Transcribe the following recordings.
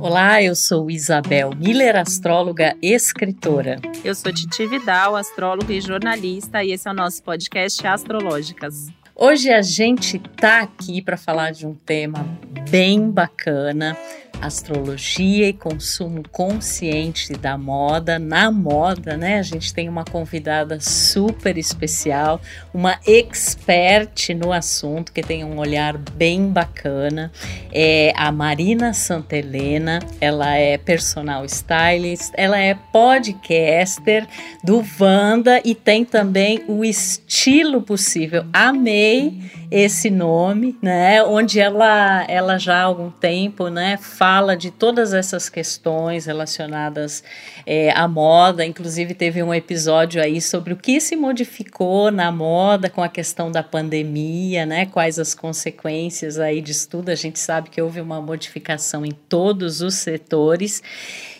Olá, eu sou Isabel Miller, astróloga e escritora. Eu sou Titi Vidal, astróloga e jornalista, e esse é o nosso podcast Astrológicas. Hoje a gente tá aqui para falar de um tema bem bacana astrologia e consumo consciente da moda. Na moda, né? A gente tem uma convidada super especial, uma expert no assunto que tem um olhar bem bacana. É a Marina Santelena. Ela é personal stylist, ela é podcaster do Vanda e tem também o estilo possível. Amei esse nome, né? Onde ela, ela já há algum tempo, né? Fala de todas essas questões relacionadas é, à moda. Inclusive teve um episódio aí sobre o que se modificou na moda com a questão da pandemia, né? Quais as consequências aí disso tudo. A gente sabe que houve uma modificação em todos os setores.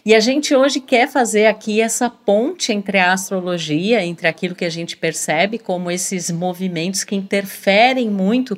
E a gente hoje quer fazer aqui essa ponte entre a astrologia, entre aquilo que a gente percebe como esses movimentos que interferem muito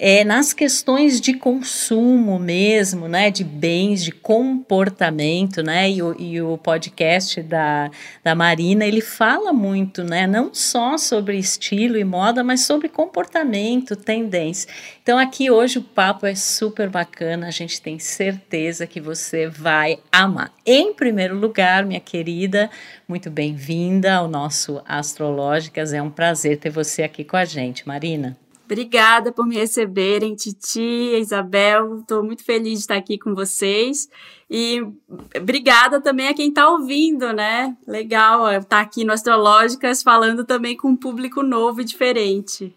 é, nas questões de consumo mesmo, né, de bens, de comportamento, né, e o, e o podcast da, da Marina, ele fala muito, né, não só sobre estilo e moda, mas sobre comportamento, tendência. Então aqui hoje o papo é super bacana, a gente tem certeza que você vai amar. Em primeiro lugar, minha querida, muito bem-vinda ao nosso Astrológicas, é um prazer ter você aqui com a gente, Marina. Obrigada por me receberem, Titi, Isabel. Estou muito feliz de estar aqui com vocês. E obrigada também a quem está ouvindo, né? Legal estar tá aqui no Astrológicas falando também com um público novo e diferente.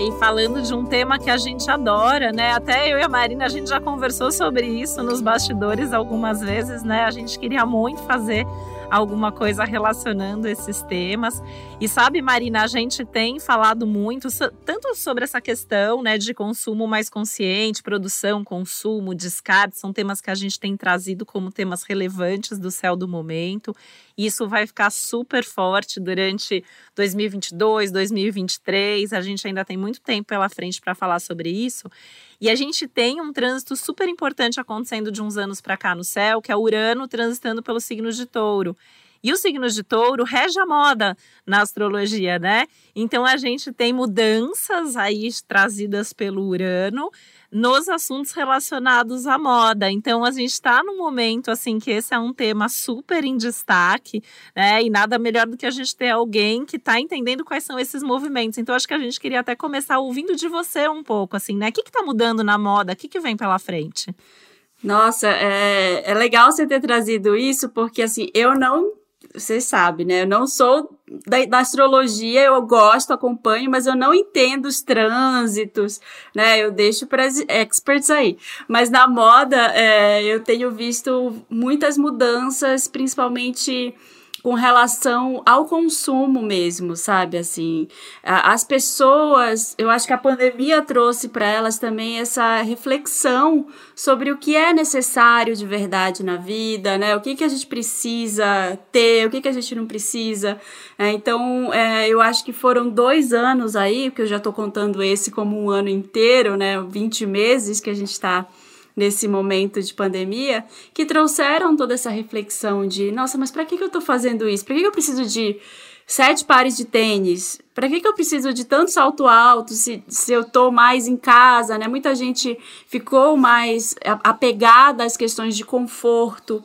E falando de um tema que a gente adora, né? Até eu e a Marina, a gente já conversou sobre isso nos bastidores algumas vezes, né? A gente queria muito fazer alguma coisa relacionando esses temas. E sabe, Marina, a gente tem falado muito tanto sobre essa questão, né, de consumo mais consciente, produção, consumo, descarte, são temas que a gente tem trazido como temas relevantes do céu do momento. Isso vai ficar super forte durante 2022, 2023. A gente ainda tem muito tempo pela frente para falar sobre isso. E a gente tem um trânsito super importante acontecendo de uns anos para cá no céu, que é Urano transitando pelo signo de Touro. E o signo de touro rege a moda na astrologia, né? Então a gente tem mudanças aí trazidas pelo Urano nos assuntos relacionados à moda. Então a gente está num momento assim que esse é um tema super em destaque, né? E nada melhor do que a gente ter alguém que está entendendo quais são esses movimentos. Então acho que a gente queria até começar ouvindo de você um pouco, assim, né? O que está mudando na moda? O que, que vem pela frente? Nossa, é, é legal você ter trazido isso, porque assim, eu não você sabe, né? Eu não sou da, da, astrologia, eu gosto, acompanho, mas eu não entendo os trânsitos, né? Eu deixo para experts aí. Mas na moda, é, eu tenho visto muitas mudanças, principalmente com relação ao consumo mesmo, sabe? Assim, as pessoas, eu acho que a pandemia trouxe para elas também essa reflexão sobre o que é necessário de verdade na vida, né? O que, que a gente precisa ter, o que, que a gente não precisa. É, então, é, eu acho que foram dois anos aí, porque eu já estou contando esse como um ano inteiro, né? 20 meses que a gente está nesse momento de pandemia, que trouxeram toda essa reflexão de, nossa, mas para que, que eu estou fazendo isso? Para que, que eu preciso de sete pares de tênis? Para que, que eu preciso de tanto salto alto se, se eu estou mais em casa, né? Muita gente ficou mais apegada às questões de conforto.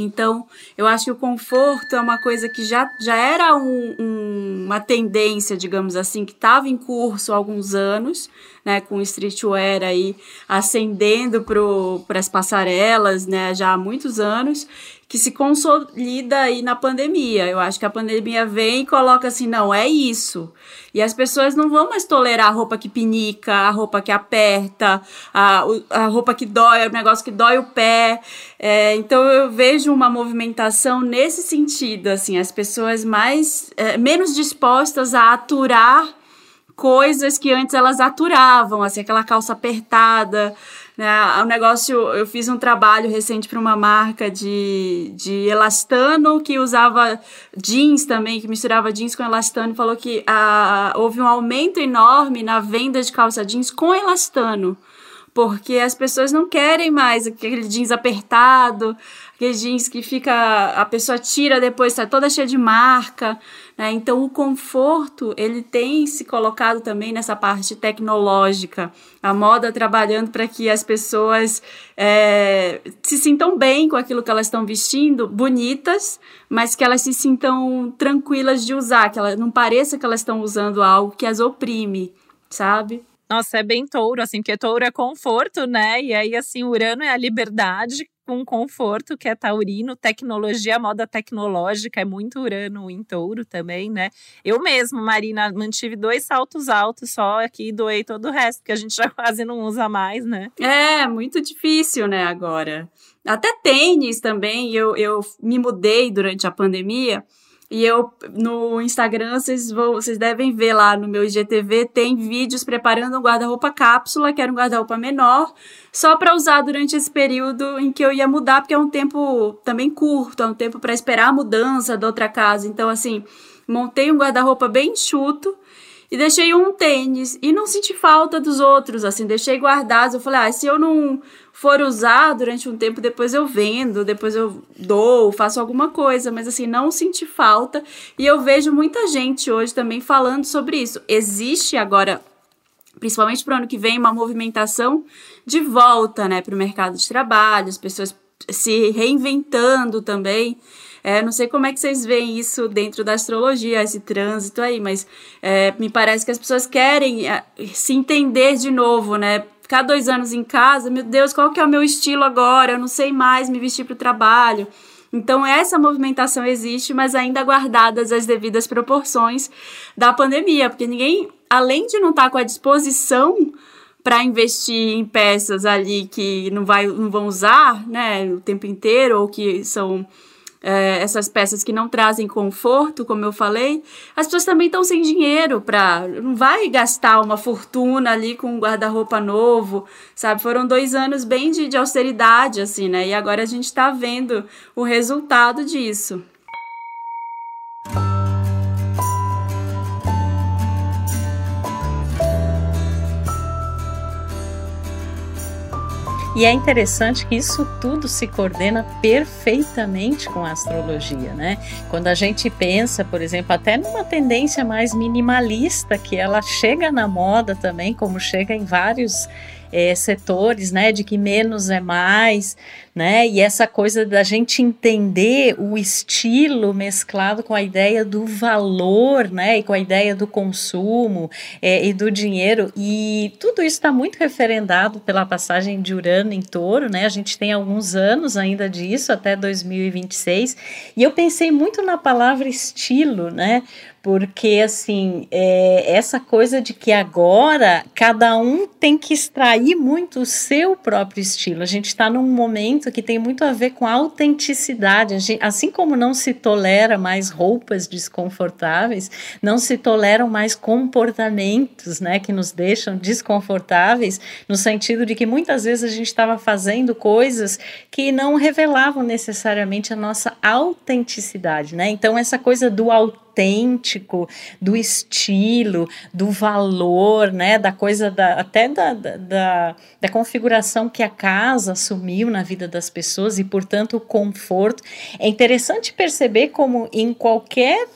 Então, eu acho que o conforto é uma coisa que já, já era um, um, uma tendência, digamos assim, que estava em curso há alguns anos, né, com o streetwear aí ascendendo para as passarelas, né, já há muitos anos, que se consolida aí na pandemia. Eu acho que a pandemia vem e coloca assim, não, é isso. E as pessoas não vão mais tolerar a roupa que pinica, a roupa que aperta, a, a roupa que dói, o negócio que dói o pé. É, então eu vejo uma movimentação nesse sentido, assim, as pessoas mais é, menos dispostas a aturar coisas que antes elas aturavam, assim, aquela calça apertada, Né? O negócio, eu fiz um trabalho recente para uma marca de, de elastano que usava jeans também, que misturava jeans com elastano, e falou que ah, houve um aumento enorme na venda de calça jeans com elastano porque as pessoas não querem mais aquele jeans apertado, aquele jeans que fica a pessoa tira depois está toda cheia de marca, né? Então o conforto ele tem se colocado também nessa parte tecnológica, a moda trabalhando para que as pessoas é, se sintam bem com aquilo que elas estão vestindo, bonitas, mas que elas se sintam tranquilas de usar, que ela não pareça que elas estão usando algo que as oprime, sabe? Nossa, é bem touro, assim, porque touro é conforto, né? E aí, assim, Urano é a liberdade com conforto, que é taurino, tecnologia, moda tecnológica, é muito Urano em touro também, né? Eu mesmo, Marina, mantive dois saltos altos só aqui, doei todo o resto, que a gente já quase não usa mais, né? É, muito difícil, né, agora. Até tênis também, eu, eu me mudei durante a pandemia, e eu, no Instagram, vocês, vão, vocês devem ver lá no meu IGTV, tem vídeos preparando um guarda-roupa cápsula, que era um guarda-roupa menor, só para usar durante esse período em que eu ia mudar, porque é um tempo também curto, é um tempo para esperar a mudança da outra casa. Então, assim, montei um guarda-roupa bem enxuto e deixei um tênis e não senti falta dos outros, assim, deixei guardados. Eu falei, ah, se eu não for usar durante um tempo, depois eu vendo, depois eu dou, faço alguma coisa, mas assim, não senti falta. E eu vejo muita gente hoje também falando sobre isso. Existe agora principalmente para o ano que vem, uma movimentação de volta né, para o mercado de trabalho, as pessoas se reinventando também. É, não sei como é que vocês veem isso dentro da astrologia, esse trânsito aí, mas é, me parece que as pessoas querem é, se entender de novo, né? Ficar dois anos em casa, meu Deus, qual que é o meu estilo agora? Eu não sei mais me vestir para o trabalho. Então, essa movimentação existe, mas ainda guardadas as devidas proporções da pandemia, porque ninguém, além de não estar tá com a disposição para investir em peças ali que não, vai, não vão usar né, o tempo inteiro ou que são é, essas peças que não trazem conforto, como eu falei, as pessoas também estão sem dinheiro para. Não vai gastar uma fortuna ali com um guarda-roupa novo, sabe? Foram dois anos bem de, de austeridade, assim, né? E agora a gente está vendo o resultado disso. E é interessante que isso tudo se coordena perfeitamente com a astrologia, né? Quando a gente pensa, por exemplo, até numa tendência mais minimalista, que ela chega na moda também, como chega em vários é, setores, né, de que menos é mais, né, e essa coisa da gente entender o estilo mesclado com a ideia do valor, né, e com a ideia do consumo é, e do dinheiro, e tudo isso está muito referendado pela passagem de Urano em Touro, né, a gente tem alguns anos ainda disso, até 2026, e eu pensei muito na palavra estilo, né, porque assim é, essa coisa de que agora cada um tem que extrair muito o seu próprio estilo. A gente está num momento que tem muito a ver com autenticidade. Assim como não se tolera mais roupas desconfortáveis, não se toleram mais comportamentos, né, que nos deixam desconfortáveis, no sentido de que muitas vezes a gente estava fazendo coisas que não revelavam necessariamente a nossa autenticidade, né? Então essa coisa do autêntico autêntico, do estilo, do valor, né, da coisa da, até da, da, da configuração que a casa assumiu na vida das pessoas e, portanto, o conforto. É interessante perceber como em qualquer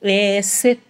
é, setor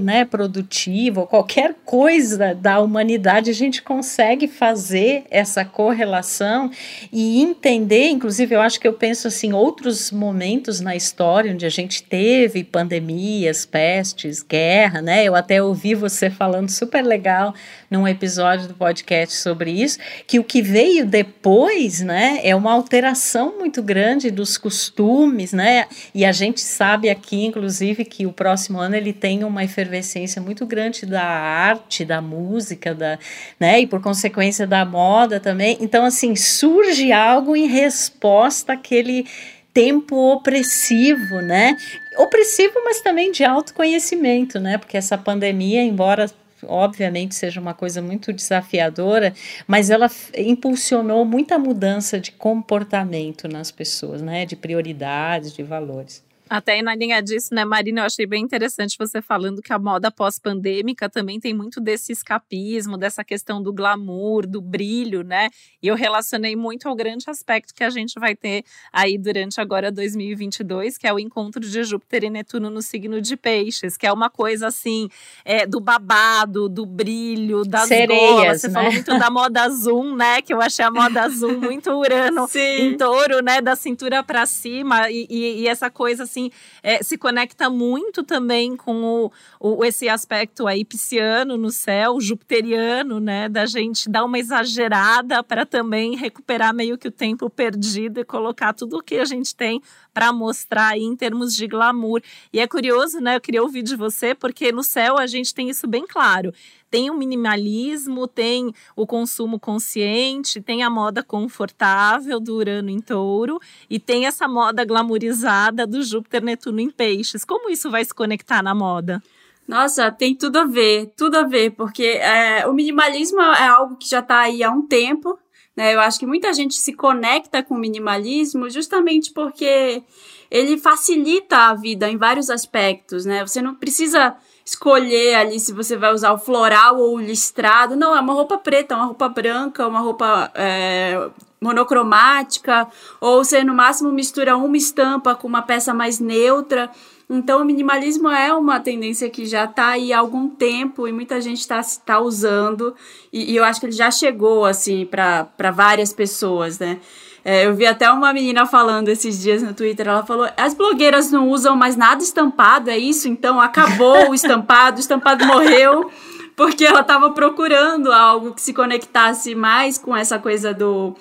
né, produtivo, qualquer coisa da humanidade, a gente consegue fazer essa correlação e entender, inclusive eu acho que eu penso assim, outros momentos na história onde a gente teve pandemias, pestes, guerra, né? Eu até ouvi você falando super legal num episódio do podcast sobre isso, que o que veio depois, né, é uma alteração muito grande dos costumes, né? E a gente sabe aqui, inclusive, que o próximo ano ele tem uma efervescência muito grande da arte, da música, da, né, e por consequência da moda também. Então, assim, surge algo em resposta àquele tempo opressivo, né? Opressivo, mas também de autoconhecimento, né? Porque essa pandemia, embora obviamente seja uma coisa muito desafiadora, mas ela impulsionou muita mudança de comportamento nas pessoas, né? De prioridades, de valores. Até na linha disso, né, Marina, eu achei bem interessante você falando que a moda pós-pandêmica também tem muito desse escapismo, dessa questão do glamour, do brilho, né? E eu relacionei muito ao grande aspecto que a gente vai ter aí durante agora 2022, que é o encontro de Júpiter e Netuno no signo de Peixes, que é uma coisa assim, é, do babado, do brilho, das Sereias, golas. Você né? falou muito da moda azul, né? Que eu achei a moda azul muito urano Sim. em touro, né? Da cintura para cima e, e, e essa coisa assim assim, é, se conecta muito também com o, o, esse aspecto aí pisciano no céu, jupiteriano, né? Da gente dar uma exagerada para também recuperar meio que o tempo perdido e colocar tudo o que a gente tem para mostrar aí em termos de glamour. E é curioso, né? Eu queria ouvir de você, porque no céu a gente tem isso bem claro tem o minimalismo, tem o consumo consciente, tem a moda confortável do Urano em Touro e tem essa moda glamourizada do Júpiter Netuno em Peixes. Como isso vai se conectar na moda? Nossa, tem tudo a ver, tudo a ver, porque é, o minimalismo é algo que já está aí há um tempo, né? Eu acho que muita gente se conecta com o minimalismo justamente porque ele facilita a vida em vários aspectos, né? Você não precisa escolher ali se você vai usar o floral ou o listrado. Não, é uma roupa preta, uma roupa branca, uma roupa é, monocromática, ou você no máximo mistura uma estampa com uma peça mais neutra. Então, o minimalismo é uma tendência que já está aí há algum tempo e muita gente está tá usando, e, e eu acho que ele já chegou assim para várias pessoas, né? É, eu vi até uma menina falando esses dias no Twitter, ela falou: as blogueiras não usam mais nada estampado, é isso? Então acabou o estampado, o estampado morreu, porque ela estava procurando algo que se conectasse mais com essa coisa do,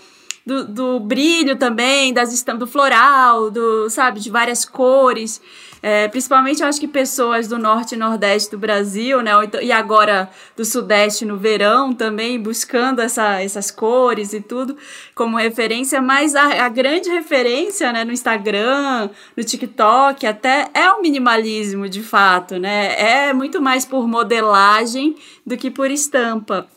do, do brilho também, das estampas, do floral, do, sabe, de várias cores. É, principalmente eu acho que pessoas do norte e nordeste do Brasil, né? Então, e agora do sudeste no verão também, buscando essa, essas cores e tudo como referência, mas a, a grande referência né, no Instagram, no TikTok, até é o minimalismo de fato, né? É muito mais por modelagem do que por estampa.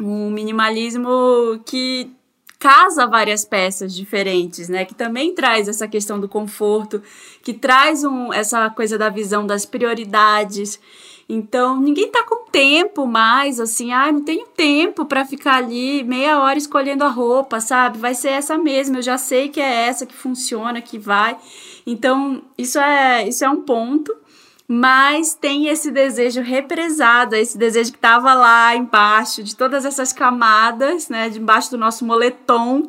Um minimalismo que casa várias peças diferentes, né? Que também traz essa questão do conforto, que traz um, essa coisa da visão das prioridades. Então, ninguém tá com tempo mais, assim, ah, não tenho tempo para ficar ali meia hora escolhendo a roupa, sabe? Vai ser essa mesma, eu já sei que é essa que funciona, que vai. Então, isso é, isso é um ponto mas tem esse desejo represado, esse desejo que estava lá embaixo, de todas essas camadas, né, debaixo do nosso moletom,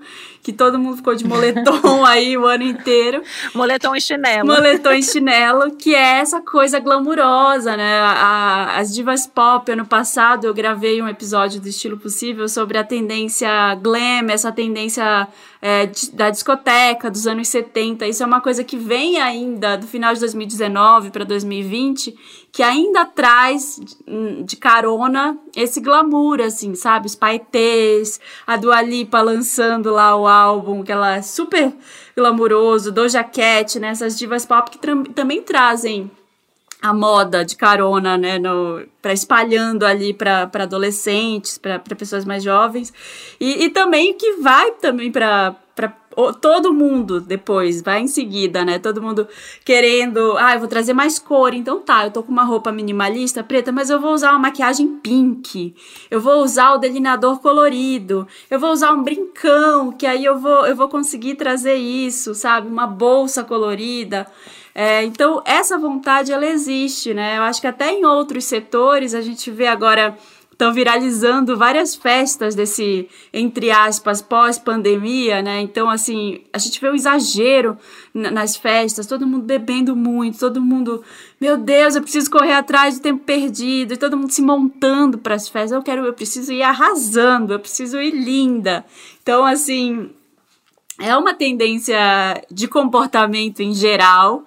que todo mundo ficou de moletom aí o ano inteiro. Moletom e chinelo. Moletom e chinelo, que é essa coisa glamurosa, né? A, as divas pop, ano passado, eu gravei um episódio do Estilo Possível sobre a tendência glam, essa tendência é, da discoteca dos anos 70. Isso é uma coisa que vem ainda do final de 2019 para 2020, que ainda traz de carona esse glamour, assim, sabe? Os paetês, a Dua Lipa lançando lá o álbum, que ela é super glamuroso, Doja Cat, né? Essas divas pop que também trazem a moda de carona, né, para espalhando ali para adolescentes, para pessoas mais jovens, e, e também que vai também para todo mundo depois, vai em seguida, né? Todo mundo querendo, ah, eu vou trazer mais cor, então tá, eu tô com uma roupa minimalista preta, mas eu vou usar uma maquiagem pink, eu vou usar o delineador colorido, eu vou usar um brincão, que aí eu vou, eu vou conseguir trazer isso, sabe? Uma bolsa colorida. É, então, essa vontade, ela existe, né? Eu acho que até em outros setores, a gente vê agora, estão viralizando várias festas desse, entre aspas, pós-pandemia, né? Então, assim, a gente vê um exagero nas festas, todo mundo bebendo muito, todo mundo, meu Deus, eu preciso correr atrás do tempo perdido, e todo mundo se montando para as festas. Eu quero, eu preciso ir arrasando, eu preciso ir linda. Então, assim, é uma tendência de comportamento em geral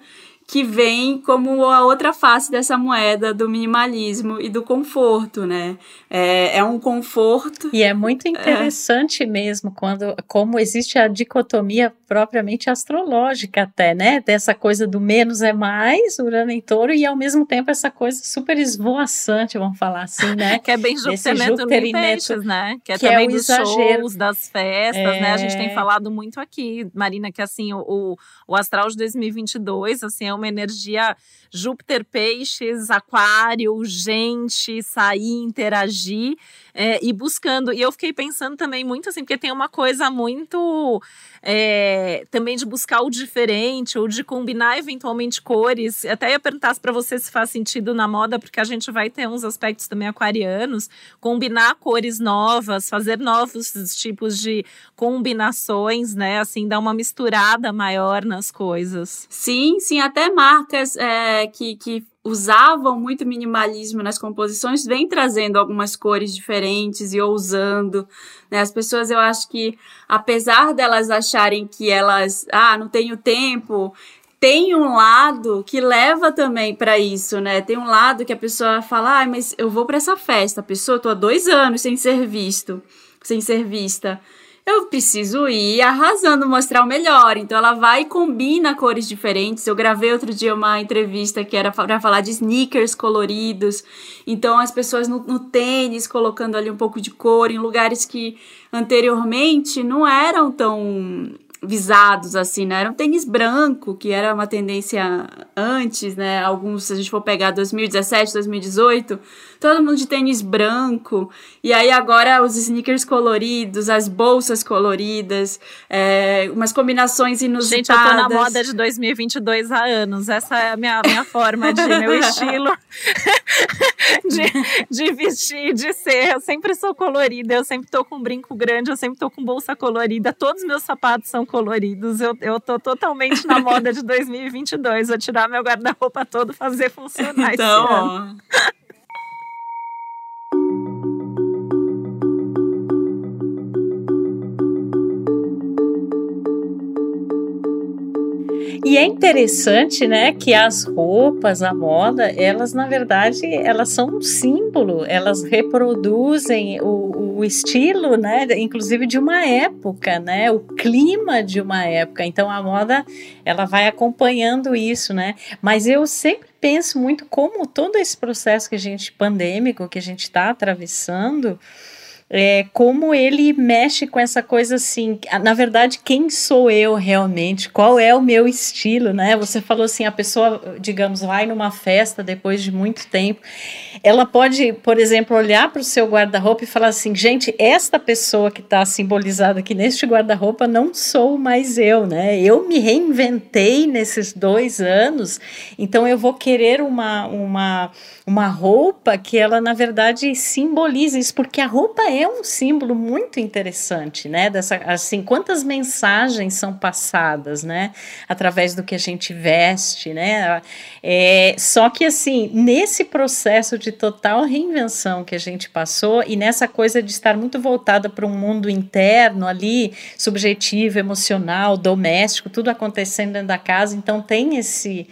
que vem como a outra face dessa moeda do minimalismo e do conforto, né? É, é um conforto. E é muito interessante é. mesmo quando como existe a dicotomia propriamente astrológica até, né? Dessa coisa do menos é mais, Urano em touro, e ao mesmo tempo essa coisa super esvoaçante, vamos falar assim, né? que é bem Júpiter, Júpiter e Peixes, né? Que é que também é dos exagero. shows, das festas, é... né? A gente tem é. falado muito aqui, Marina, que assim, o, o astral de 2022, assim, é uma energia Júpiter, Peixes, Aquário, gente, sair, interagir é, e buscando. E eu fiquei pensando também muito assim, porque tem uma coisa muito é, também de buscar o diferente ou de combinar eventualmente cores. Até ia perguntar para você se faz sentido na moda, porque a gente vai ter uns aspectos também aquarianos, combinar cores novas, fazer novos tipos de combinações, né? Assim, dar uma misturada maior nas coisas. Sim, sim, até marcas é, que, que usavam muito minimalismo nas composições, vem trazendo algumas cores diferentes e ousando. Né? As pessoas, eu acho que, apesar delas acharem que elas, ah, não tenho tempo, tem um lado que leva também para isso, né? Tem um lado que a pessoa fala, ah, mas eu vou para essa festa, a pessoa, tô há dois anos sem ser visto, sem ser vista eu preciso ir arrasando, mostrar o melhor. Então ela vai e combina cores diferentes. Eu gravei outro dia uma entrevista que era para falar de sneakers coloridos. Então as pessoas no, no, tênis colocando ali um pouco de cor em lugares que anteriormente não eram tão visados, assim, né? Era um tênis branco, que era uma tendência antes, né? Alguns, se a gente for pegar 2017, 2018, todo mundo de tênis branco. E aí agora os sneakers coloridos, as bolsas coloridas, é, umas combinações inusitadas. Gente, eu tô na moda de 2022 há anos. Essa é a minha, minha forma de meu estilo de, de vestir, de ser. Eu sempre sou colorida, eu sempre tô com um brinco grande, eu sempre tô com bolsa colorida. Todos os meus sapatos são coloridos. Eu, eu tô totalmente na moda de 2022. Vou tirar meu guarda-roupa todo fazer funcionar então, esse ano. E é interessante, né, que as roupas, a moda, elas na verdade, elas são um símbolo, elas reproduzem o, o estilo, né, inclusive de uma época, né, o clima de uma época. Então a moda, ela vai acompanhando isso, né? Mas eu sempre penso muito como todo esse processo que a gente pandêmico que a gente está atravessando, é, como ele mexe com essa coisa assim, na verdade, quem sou eu realmente? Qual é o meu estilo, né? Você falou assim, a pessoa, digamos, vai numa festa depois de muito tempo, ela pode, por exemplo, olhar para o seu guarda-roupa e falar assim, gente, esta pessoa que está simbolizada aqui neste guarda-roupa não sou mais eu, né? Eu me reinventei nesses dois anos, então eu vou querer uma, uma, uma roupa que ela, na verdade, simboliza isso, porque a roupa é é um símbolo muito interessante, né? Dessa, assim, quantas mensagens são passadas, né? Através do que a gente veste, né? É, só que, assim, nesse processo de total reinvenção que a gente passou e nessa coisa de estar muito voltada para um mundo interno ali, subjetivo, emocional, doméstico, tudo acontecendo dentro da casa, então tem esse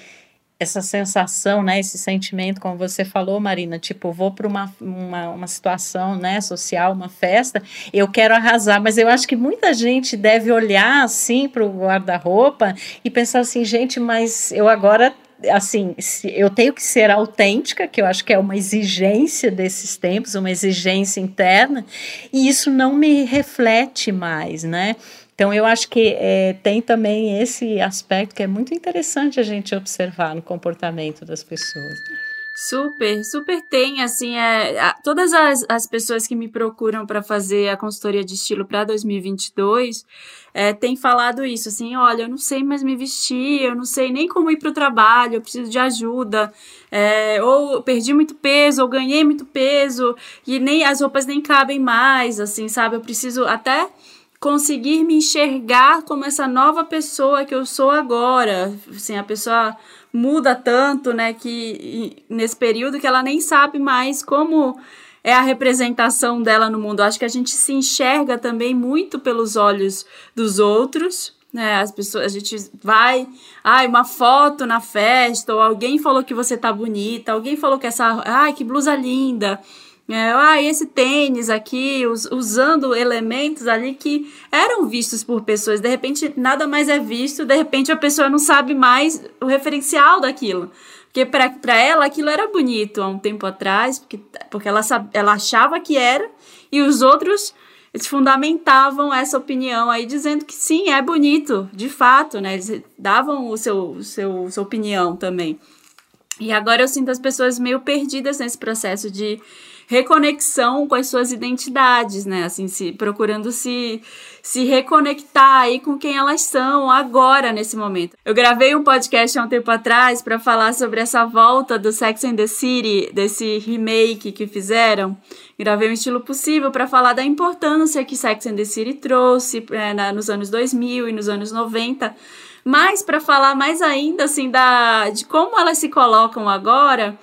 essa sensação, né, esse sentimento, como você falou, Marina, tipo, vou para uma, uma, uma situação, né, social, uma festa, eu quero arrasar, mas eu acho que muita gente deve olhar, assim, para o guarda-roupa e pensar assim, gente, mas eu agora assim, eu tenho que ser autêntica, que eu acho que é uma exigência desses tempos, uma exigência interna, e isso não me reflete mais, né? Então, eu acho que é, tem também esse aspecto que é muito interessante a gente observar no comportamento das pessoas. Super, super tem, assim, é, todas as, as pessoas que me procuram para fazer a consultoria de estilo para 2022 é, têm falado isso, assim, olha, eu não sei mais me vestir, eu não sei nem como ir para o trabalho, eu preciso de ajuda, é, ou perdi muito peso, ou ganhei muito peso, e nem as roupas nem cabem mais, assim, sabe, eu preciso até conseguir me enxergar como essa nova pessoa que eu sou agora. Assim, a pessoa muda tanto, né, que nesse período que ela nem sabe mais como é a representação dela no mundo. Acho que a gente se enxerga também muito pelos olhos dos outros né? As pessoas, a gente vai, ai, uma foto na festa, ou alguém falou que você tá bonita, alguém falou que essa, ai, que blusa linda. É, ah, esse tênis aqui, us, usando elementos ali que eram vistos por pessoas. De repente, nada mais é visto, de repente a pessoa não sabe mais o referencial daquilo. Porque para ela aquilo era bonito há um tempo atrás, porque, porque ela, ela achava que era, e os outros eles fundamentavam essa opinião aí, dizendo que sim, é bonito, de fato, né? Eles davam o seu, o seu sua opinião também. E agora eu sinto as pessoas meio perdidas nesse processo de reconexão com as suas identidades, né? Assim, se procurando se se reconectar aí com quem elas são agora nesse momento. Eu gravei um podcast há um tempo atrás para falar sobre essa volta do Sex and the City, desse remake que fizeram. Gravei um estilo possível para falar da importância que Sex and the City trouxe é, na, nos anos 2000 e nos anos 90 mas para falar mais ainda assim da de como elas se colocam agora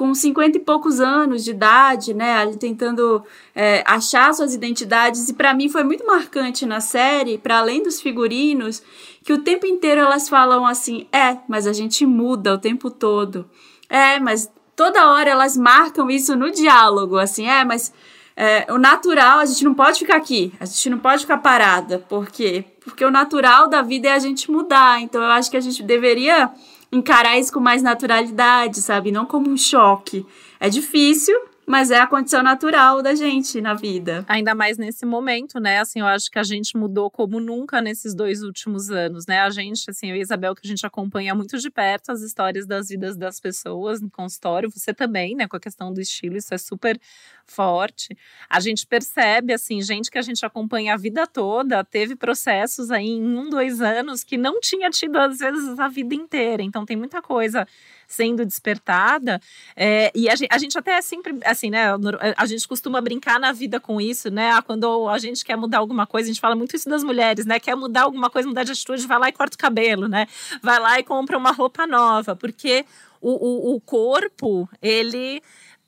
com 50 e poucos anos de idade, né, ali tentando é, achar suas identidades, e para mim foi muito marcante na série, para além dos figurinos, que o tempo inteiro elas falam assim: é, mas a gente muda o tempo todo. É, mas toda hora elas marcam isso no diálogo, assim, é, mas é, o natural, a gente não pode ficar aqui, a gente não pode ficar parada, por quê? Porque o natural da vida é a gente mudar, então eu acho que a gente deveria encarar isso com mais naturalidade, sabe? Não como um choque. É difícil, mas é a condição natural da gente na vida. Ainda mais nesse momento, né? Assim, eu acho que a gente mudou como nunca nesses dois últimos anos, né? A gente, assim, eu e Isabel, que a gente acompanha muito de perto as histórias das vidas das pessoas no consultório, você também, né? Com a questão do estilo, isso é super forte. A gente percebe, assim, gente que a gente acompanha a vida toda, teve processos aí em um, dois anos que não tinha tido, às vezes, a vida inteira. Então, tem muita coisa sendo despertada. É, e a gente, a gente, até é sempre, assim, né? A gente costuma brincar na vida com isso, né? Ah, quando a gente quer mudar alguma coisa, a gente fala muito isso das mulheres, né? Quer mudar alguma coisa, mudar de atitude, vai lá e corta o cabelo, né? Vai lá e compra uma roupa nova, porque o, o, o corpo, ele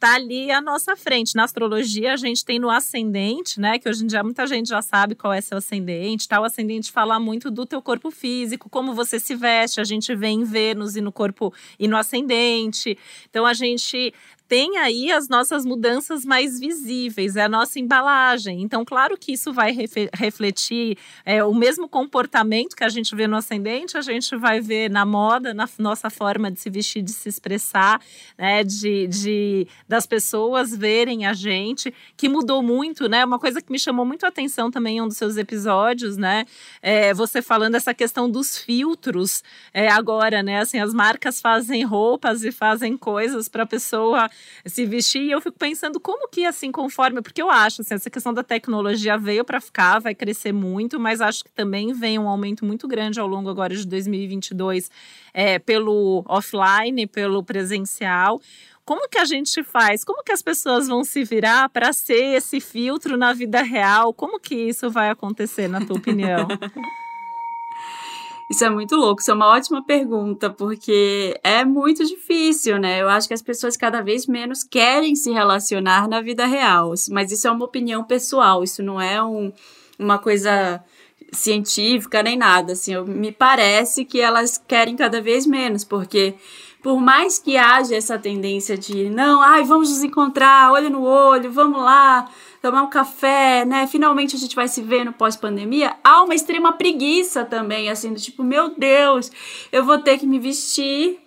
está ali à nossa frente. Na astrologia, a gente tem no ascendente, né? Que hoje em dia muita gente já sabe qual é seu ascendente. Tá? O ascendente fala muito do teu corpo físico, como você se veste. A gente vê em Vênus e no corpo e no ascendente. Então a gente tem aí as nossas mudanças mais visíveis, é a nossa embalagem. Então, claro que isso vai refletir é, o mesmo comportamento que a gente vê no ascendente, a gente vai ver na moda, na nossa forma de se vestir, de se expressar, né, de, de das pessoas verem a gente, que mudou muito, né? Uma coisa que me chamou muito a atenção também em um dos seus episódios, né? É, você falando essa questão dos filtros é, agora, né? Assim, as marcas fazem roupas e fazem coisas para a pessoa se vestir. E eu fico pensando como que, assim, conforme. Porque eu acho, assim, essa questão da tecnologia veio para ficar, vai crescer muito, mas acho que também vem um aumento muito grande ao longo agora de 2022 é, pelo offline, pelo presencial. Como que a gente faz? Como que as pessoas vão se virar para ser esse filtro na vida real? Como que isso vai acontecer, na tua opinião? Isso é muito louco, isso é uma ótima pergunta, porque é muito difícil, né? Eu acho que as pessoas cada vez menos querem se relacionar na vida real, mas isso é uma opinião pessoal, isso não é um, uma coisa científica nem nada, assim, eu, me parece que elas querem cada vez menos, porque por mais que haja essa tendência de não, ai, vamos nos encontrar, olho no olho, vamos lá, tomar um café, né? Finalmente a gente vai se ver no pós-pandemia. Há uma extrema preguiça também, assim, do tipo, meu Deus, eu vou ter que me vestir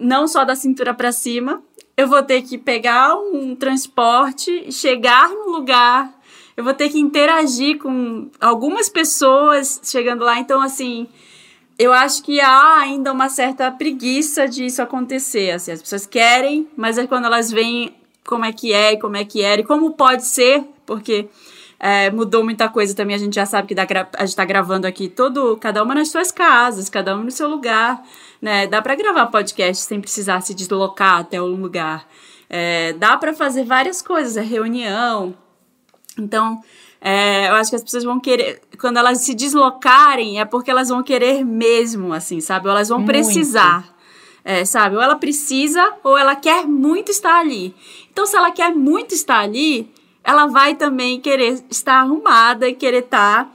não só da cintura para cima, eu vou ter que pegar um transporte, chegar no lugar, eu vou ter que interagir com algumas pessoas chegando lá, então assim, eu acho que há ainda uma certa preguiça disso acontecer, assim, as pessoas querem, mas é quando elas veem como é que é, como é que era e como pode ser, porque é, mudou muita coisa também. A gente já sabe que dá, a gente está gravando aqui todo, cada uma nas suas casas, cada uma no seu lugar, né? Dá para gravar podcast sem precisar se deslocar até o lugar. É, dá para fazer várias coisas, é reunião. Então, é, eu acho que as pessoas vão querer, quando elas se deslocarem, é porque elas vão querer mesmo, assim, sabe? Ou elas vão Muito. precisar. É, sabe? Ou ela precisa ou ela quer muito estar ali. Então, se ela quer muito estar ali, ela vai também querer estar arrumada e querer estar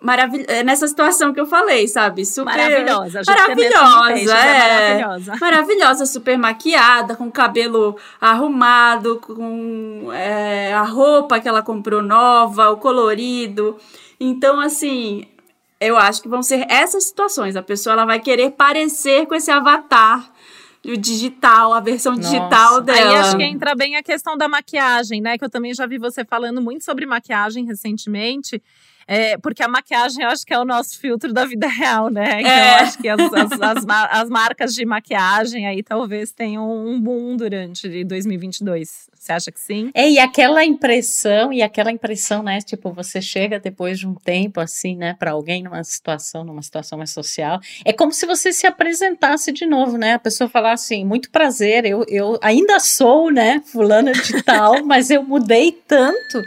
maravilhosa é nessa situação que eu falei, sabe? Super maravilhosa, maravilhosa, é, maravilhosa, maravilhosa, super maquiada, com cabelo arrumado, com é, a roupa que ela comprou nova, o colorido. Então, assim, eu acho que vão ser essas situações. A pessoa ela vai querer parecer com esse avatar o digital, a versão Nossa. digital dela. Aí acho que entra bem a questão da maquiagem, né? Que eu também já vi você falando muito sobre maquiagem recentemente. É, porque a maquiagem eu acho que é o nosso filtro da vida real, né? Então é. eu acho que as, as, as, as, marcas de maquiagem aí talvez tenham um boom durante 2022. Você acha que sim? É, e aquela impressão, e aquela impressão, né? Tipo, você chega depois de um tempo assim, né, para alguém numa situação, numa situação mais social, é como se você se apresentasse de novo, né? A pessoa falar assim, muito prazer, eu, eu ainda sou, né, fulana de tal, mas eu mudei tanto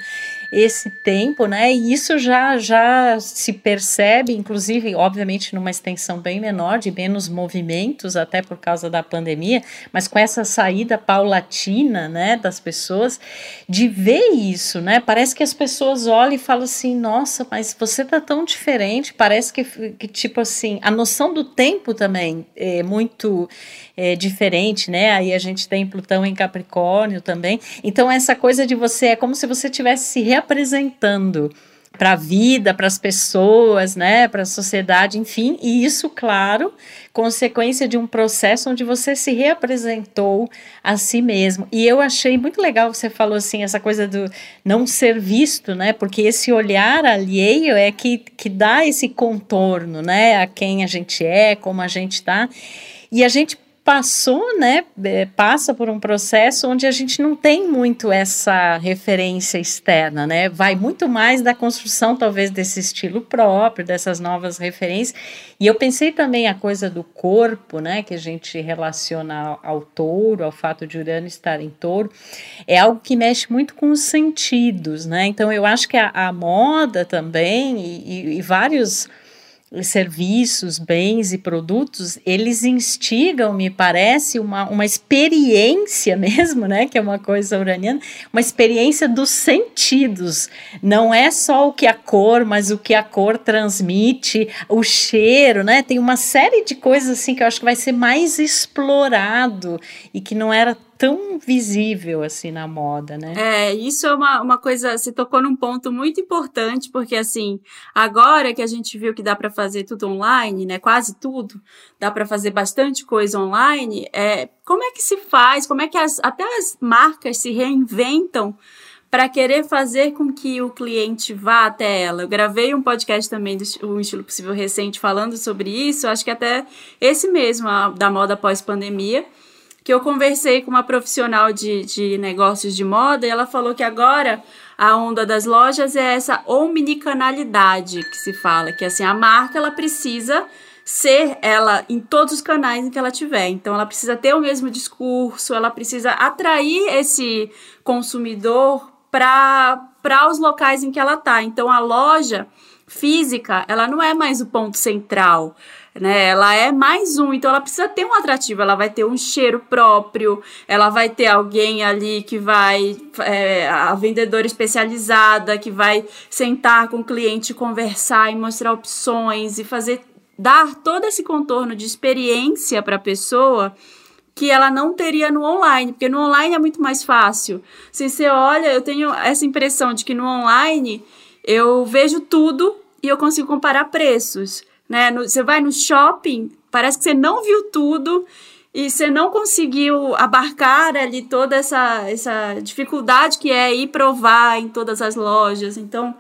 esse tempo, né? E isso já, já se percebe, inclusive, obviamente, numa extensão bem menor, de menos movimentos, até por causa da pandemia, mas com essa saída paulatina, né, das pessoas, de ver isso, né? Parece que as pessoas olham e falam assim: nossa, mas você tá tão diferente, parece que, que tipo assim, a noção do tempo também é muito é, diferente, né? Aí a gente tem Plutão em Capricórnio também. Então, essa coisa de você é como se você tivesse se reapresentando para a vida, para as pessoas, né, para a sociedade, enfim, e isso, claro, consequência de um processo onde você se reapresentou a si mesmo. E eu achei muito legal você falou assim essa coisa do não ser visto, né? Porque esse olhar alheio é que que dá esse contorno, né, a quem a gente é, como a gente está. E a gente passou, né, é, passa por um processo onde a gente não tem muito essa referência externa, né, vai muito mais da construção talvez desse estilo próprio, dessas novas referências, e eu pensei também a coisa do corpo, né, que a gente relaciona ao, touro, ao fato de Urano estar em touro, é algo que mexe muito com os sentidos, né, então eu acho que a, a moda também e, e, e vários serviços, bens e produtos, eles instigam, me parece, uma, uma experiência mesmo, né? Que é uma coisa uraniana, uma experiência dos sentidos. Não é só o que a cor, mas o que a cor transmite, o cheiro, né? Tem uma série de coisas assim que eu acho que vai ser mais explorado e que não era tão visível assim na moda, né? É, isso é uma, uma coisa, você tocou num ponto muito importante, porque assim, agora que a gente viu que dá para fazer tudo online, né, quase tudo, dá para fazer bastante coisa online, é, como é que se faz, como é que as, até as marcas se reinventam para querer fazer com que o cliente vá até ela. Eu gravei um podcast também do Estilo Possível recente falando sobre isso, acho que até esse mesmo, a, da moda pós-pandemia, que eu conversei com uma profissional de, de negócios de moda e ela falou que agora a onda das lojas é essa omnicanalidade que se fala, que assim, a marca ela precisa ser ela em todos os canais em que ela tiver. Então ela precisa ter o mesmo discurso, ela precisa atrair esse consumidor para os locais em que ela tá. Então a loja física, ela não é mais o ponto central né? Ela é mais um, então ela precisa ter um atrativo, ela vai ter um cheiro próprio, ela vai ter alguém ali que vai, é, a vendedora especializada que vai sentar com o cliente, conversar e mostrar opções e fazer, dar todo esse contorno de experiência para a pessoa que ela não teria no online, porque no online é muito mais fácil. Se você olha, eu tenho essa impressão de que no online eu vejo tudo e eu consigo comparar preços né? No, você vai no shopping, parece que você não viu tudo e você não conseguiu abarcar ali toda essa, essa dificuldade que é ir provar em todas as lojas. Então,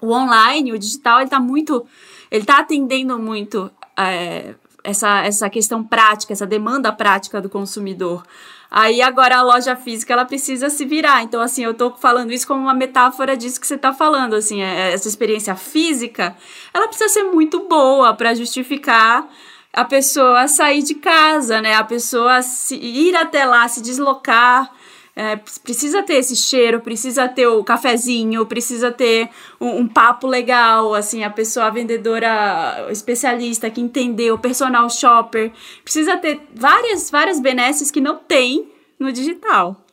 o online, o digital, ele está muito, ele está atendendo muito é, essa, essa questão prática, essa demanda prática do consumidor. Aí agora a loja física ela precisa se virar. Então assim, eu tô falando isso como uma metáfora disso que você tá falando, assim, é, essa experiência física, ela precisa ser muito boa para justificar a pessoa sair de casa, né? A pessoa se, ir até lá, se deslocar, é, precisa ter esse cheiro, precisa ter o cafezinho, precisa ter um, um, papo legal, assim, a pessoa, a vendedora especialista que entendeu, personal shopper, precisa ter várias, várias benesses que não tem no digital.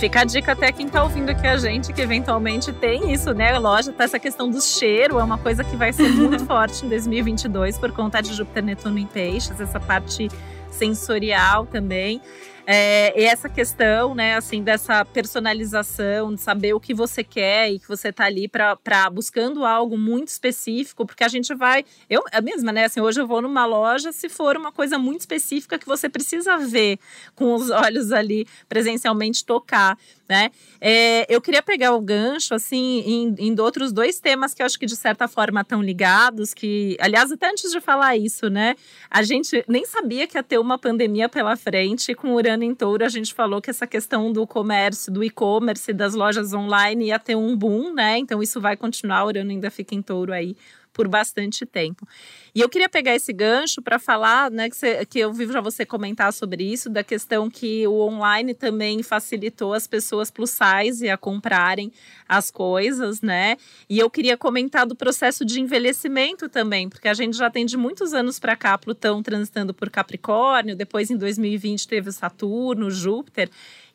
Fica a dica até quem tá ouvindo aqui a gente, que eventualmente tem isso, né? Loja, tá essa questão do cheiro, é uma coisa que vai ser muito forte em 2022 por conta de Júpiter, Netuno em Peixes, essa parte sensorial também. É, e essa questão, né, assim, dessa personalização, de saber o que você quer e que você tá ali para buscando algo muito específico, porque a gente vai. Eu mesma, né? Assim, hoje eu vou numa loja se for uma coisa muito específica que você precisa ver com os olhos ali presencialmente tocar né? É, eu queria pegar o gancho, assim, em, em outros dois temas que eu acho que de certa forma estão ligados, que, aliás, até antes de falar isso, né? A gente nem sabia que ia ter uma pandemia pela frente, com o Urano em Touro a gente falou que essa questão do comércio, do e-commerce, das lojas online ia ter um boom, né? Então isso vai continuar, o Urano ainda fica em Touro aí por bastante tempo. E eu queria pegar esse gancho para falar, né, que, você, que eu vi já você comentar sobre isso, da questão que o online também facilitou as pessoas plus size a comprarem as coisas, né? E eu queria comentar do processo de envelhecimento também, porque a gente já tem de muitos anos para cá Plutão transitando por Capricórnio, depois em 2020 teve o Saturno, Júpiter.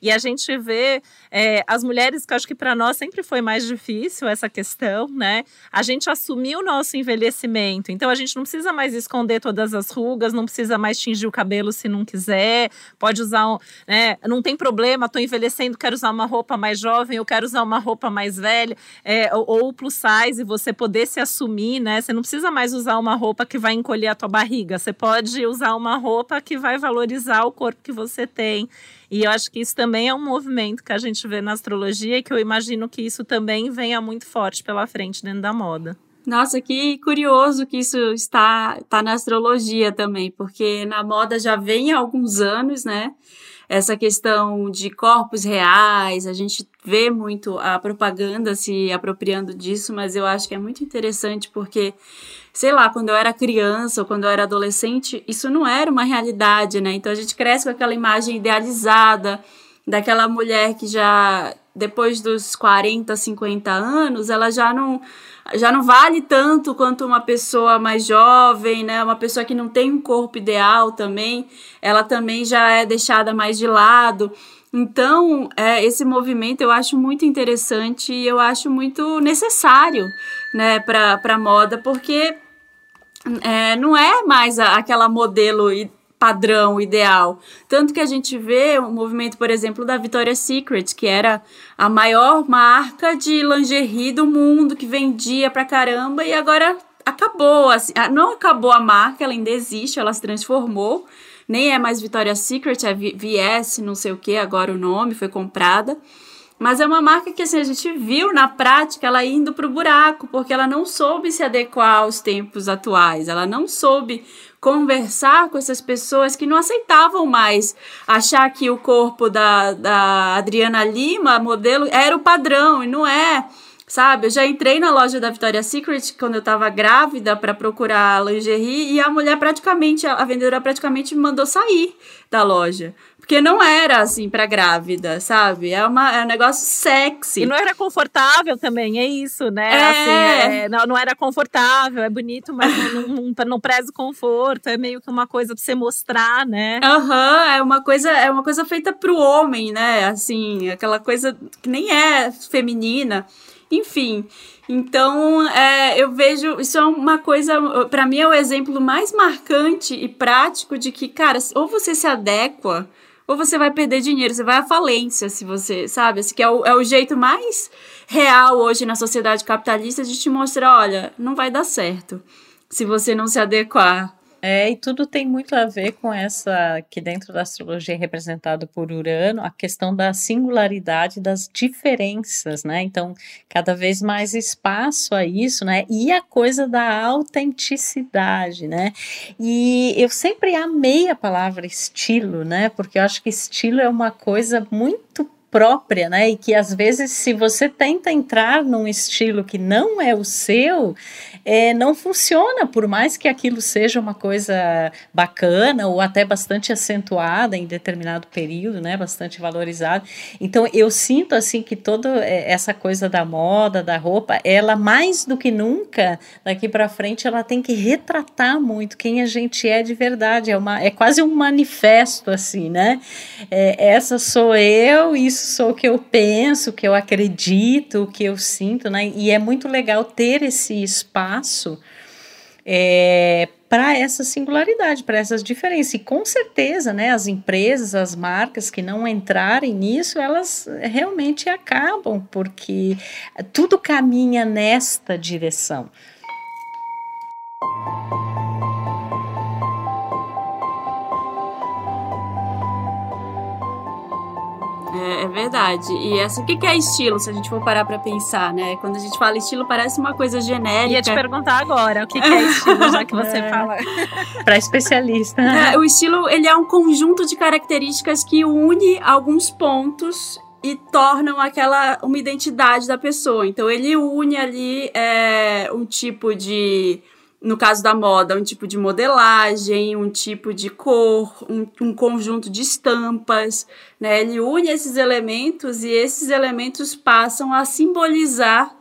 E a gente vê é, as mulheres, que acho que para nós sempre foi mais difícil essa questão, né? A gente assumiu o nosso envelhecimento. Então a gente não precisa mais esconder todas as rugas, não precisa mais tingir o cabelo se não quiser, pode usar, um, né? Não tem problema, estou envelhecendo, quero usar uma roupa mais jovem, eu quero usar uma roupa mais velha, é, ou, ou plus size, você poder se assumir, né? Você não precisa mais usar uma roupa que vai encolher a tua barriga, você pode usar uma roupa que vai valorizar o corpo que você tem. E eu acho que isso também é um movimento que a gente vê na astrologia que eu imagino que isso também venha muito forte pela frente dentro da moda. Nossa, que curioso que isso está, está na astrologia também, porque na moda já vem há alguns anos, né? Essa questão de corpos reais, a gente vê muito a propaganda se apropriando disso, mas eu acho que é muito interessante porque sei lá, quando eu era criança ou quando eu era adolescente, isso não era uma realidade, né? Então a gente cresce com aquela imagem idealizada daquela mulher que já depois dos 40, 50 anos, ela já não já não vale tanto quanto uma pessoa mais jovem, né? Uma pessoa que não tem um corpo ideal também, ela também já é deixada mais de lado. Então, é, esse movimento eu acho muito interessante e eu acho muito necessário, né, para a moda, porque é, não é mais a, aquela modelo padrão ideal. Tanto que a gente vê o um movimento, por exemplo, da Victoria's Secret, que era a maior marca de lingerie do mundo, que vendia pra caramba, e agora acabou. Assim, não acabou a marca, ela ainda existe, ela se transformou. Nem é mais Victoria's Secret, é VS, não sei o que, agora o nome, foi comprada. Mas é uma marca que assim, a gente viu na prática ela indo para o buraco, porque ela não soube se adequar aos tempos atuais, ela não soube conversar com essas pessoas que não aceitavam mais achar que o corpo da, da Adriana Lima, modelo, era o padrão, e não é. Sabe, eu já entrei na loja da Victoria's Secret quando eu tava grávida para procurar lingerie e a mulher praticamente, a vendedora praticamente me mandou sair da loja. Porque não era assim para grávida, sabe? É, uma, é um negócio sexy. E não era confortável também, é isso, né? É. Assim, é, não, não era confortável, é bonito, mas não, não, não preza o conforto. É meio que uma coisa pra você mostrar, né? Aham, uhum, é uma coisa, é uma coisa feita pro homem, né? Assim, aquela coisa que nem é feminina. Enfim. Então, é, eu vejo isso é uma coisa, para mim é o exemplo mais marcante e prático de que, cara, ou você se adequa ou você vai perder dinheiro, você vai à falência se você, sabe? Esse que é o, é o jeito mais real hoje na sociedade capitalista de te mostrar, olha, não vai dar certo se você não se adequar é, e tudo tem muito a ver com essa, que dentro da astrologia é representado por Urano, a questão da singularidade das diferenças, né? Então, cada vez mais espaço a isso, né? E a coisa da autenticidade, né? E eu sempre amei a palavra estilo, né? Porque eu acho que estilo é uma coisa muito própria, né? E que às vezes, se você tenta entrar num estilo que não é o seu, é, não funciona, por mais que aquilo seja uma coisa bacana ou até bastante acentuada em determinado período, né? Bastante valorizada. Então, eu sinto assim que toda é, essa coisa da moda, da roupa, ela mais do que nunca daqui para frente, ela tem que retratar muito quem a gente é de verdade. É uma, é quase um manifesto assim, né? É, essa sou eu, isso sou o que eu penso, o que eu acredito, o que eu sinto, né? E é muito legal ter esse espaço é, para essa singularidade, para essas diferenças. E com certeza, né, as empresas, as marcas que não entrarem nisso, elas realmente acabam, porque tudo caminha nesta direção. É, é, verdade. E assim, o que é estilo, se a gente for parar pra pensar, né? Quando a gente fala estilo, parece uma coisa genérica. Ia te perguntar agora, o que é estilo, já que você é. fala. pra especialista. É, o estilo, ele é um conjunto de características que une alguns pontos e tornam aquela uma identidade da pessoa. Então ele une ali é, um tipo de no caso da moda, um tipo de modelagem, um tipo de cor, um, um, conjunto de estampas, né? Ele une esses elementos e esses elementos passam a simbolizar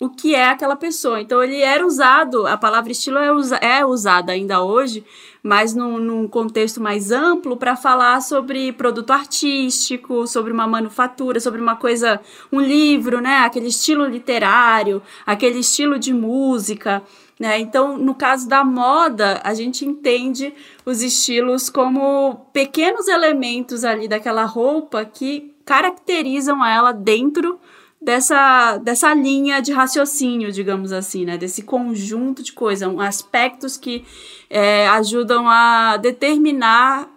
o que é aquela pessoa. Então ele era usado, a palavra estilo é, usa, é usada ainda hoje, mas num, num contexto mais amplo para falar sobre produto artístico, sobre uma manufatura, sobre uma coisa, um livro, né? Aquele estilo literário, aquele estilo de música. Né? Então, no caso da moda, a gente entende os estilos como pequenos elementos ali daquela roupa que caracterizam ela dentro dessa, dessa linha de raciocínio, digamos assim, né? Desse conjunto de coisas, aspectos que é, ajudam a determinar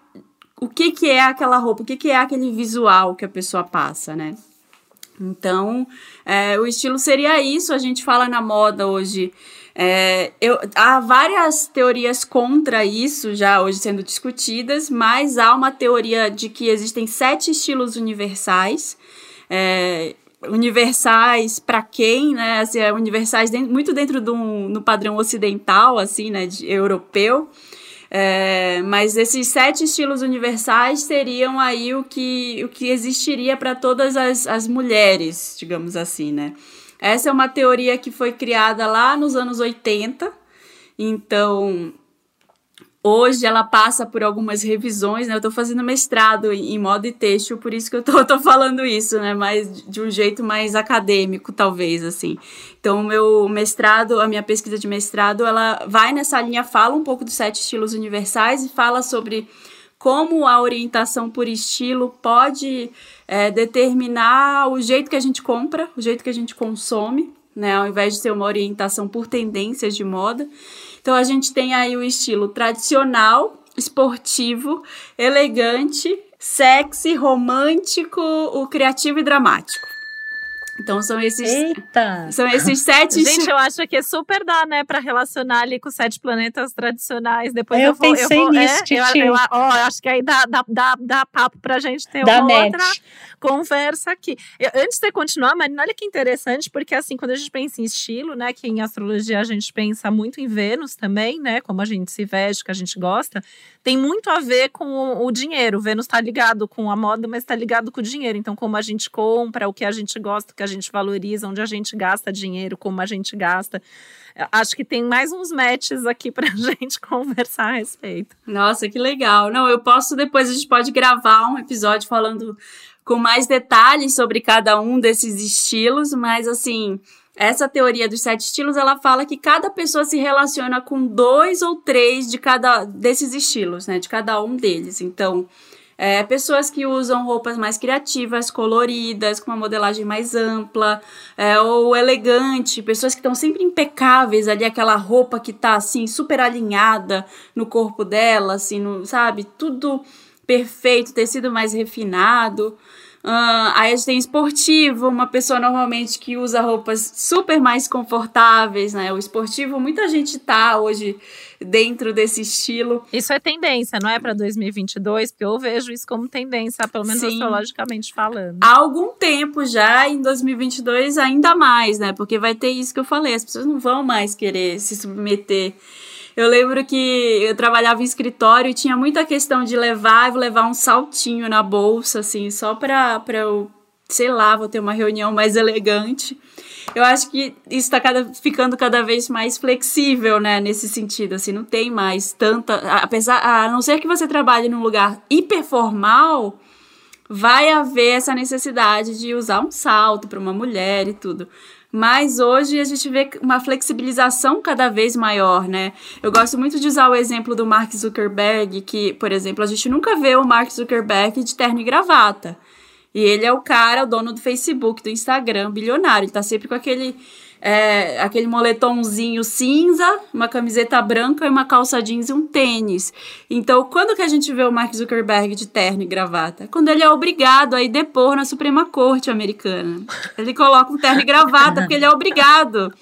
o que, que é aquela roupa, o que, que é aquele visual que a pessoa passa, né? Então, é, o estilo seria isso. A gente fala na moda hoje é, eu, há várias teorias contra isso já hoje sendo discutidas, mas há uma teoria de que existem sete estilos universais. É, universais para quem, né? Assim, é, universais dentro, muito dentro do no padrão ocidental, assim, né? De, europeu. É, mas esses sete estilos universais seriam aí o que, o que existiria para todas as, as mulheres, digamos assim, né? Essa é uma teoria que foi criada lá nos anos 80. Então, hoje ela passa por algumas revisões, né? Eu estou fazendo mestrado em moda e têxtil, por isso que eu tô falando isso, né? Mas de um jeito mais acadêmico, talvez, assim. Então, o meu mestrado, a minha pesquisa de mestrado, ela vai nessa linha, fala um pouco dos sete estilos universais e fala sobre como a orientação por estilo pode é, determinar o jeito que a gente compra, o jeito que a gente consome, né? Ao invés de ser uma orientação por tendências de moda. Então a gente tem aí o estilo tradicional, esportivo, elegante, sexy, romântico, o criativo e dramático. Então são esses. Eita! São esses sete. Gente, eu acho que é super dá, né, para relacionar ali com os sete planetas tradicionais. Depois eu, eu vou, pensei eu vou, nisso, é, eu, eu, ó, acho que aí dá, dá, dá, dá papo pra gente ter dá uma match. outra conversa aqui. Eu, antes de continuar, Marina, olha que interessante, porque assim, quando a gente pensa em estilo, né, que em astrologia a gente pensa muito em Vênus também, né, como a gente se veste, que a gente gosta, tem muito a ver com o, o dinheiro. Vênus está ligado com a moda, mas está ligado com o dinheiro. Então, como a gente compra, o que a gente gosta, o que a gente valoriza, onde a gente gasta dinheiro, como a gente gasta. Acho que tem mais uns matches aqui pra gente conversar a respeito. Nossa, que legal. Não, eu posso depois, a gente pode gravar um episódio falando com mais detalhes sobre cada um desses estilos, mas assim, essa teoria dos sete estilos, ela fala que cada pessoa se relaciona com dois ou três de cada desses estilos, né? De cada um deles. Então, é, pessoas que usam roupas mais criativas, coloridas, com uma modelagem mais ampla, é, ou elegante, pessoas que estão sempre impecáveis ali, aquela roupa que tá assim, super alinhada no corpo dela, assim, no, sabe? Tudo perfeito, tecido mais refinado. Uh, aí a gente tem esportivo, uma pessoa normalmente que usa roupas super mais confortáveis, né? O esportivo, muita gente tá hoje dentro desse estilo. Isso é tendência, não é para 2022? Porque eu vejo isso como tendência, pelo menos Sim. astrologicamente falando. Há algum tempo já, em 2022 ainda mais, né? Porque vai ter isso que eu falei, as pessoas não vão mais querer se submeter eu lembro que eu trabalhava em escritório e tinha muita questão de levar, levar um saltinho na bolsa, assim, só pra eu, sei lá, vou ter uma reunião mais elegante. Eu acho que isso está ficando cada vez mais flexível, né, nesse sentido, assim, não tem mais tanta, apesar, a não ser que você trabalhe num lugar hiper formal, vai haver essa necessidade de usar um salto para uma mulher e tudo. Mas hoje a gente vê uma flexibilização cada vez maior, né? Eu gosto muito de usar o exemplo do Mark Zuckerberg, que, por exemplo, a gente nunca vê o Mark Zuckerberg de terno e gravata. E ele é o cara, o dono do Facebook, do Instagram, bilionário. Ele tá sempre com aquele é, aquele moletomzinho cinza, uma camiseta branca e uma calça jeans e um tênis. Então, quando que a gente vê o Mark Zuckerberg de terno e gravata? Quando ele é obrigado a ir depor na Suprema Corte americana. Ele coloca um terno e gravata porque ele é obrigado.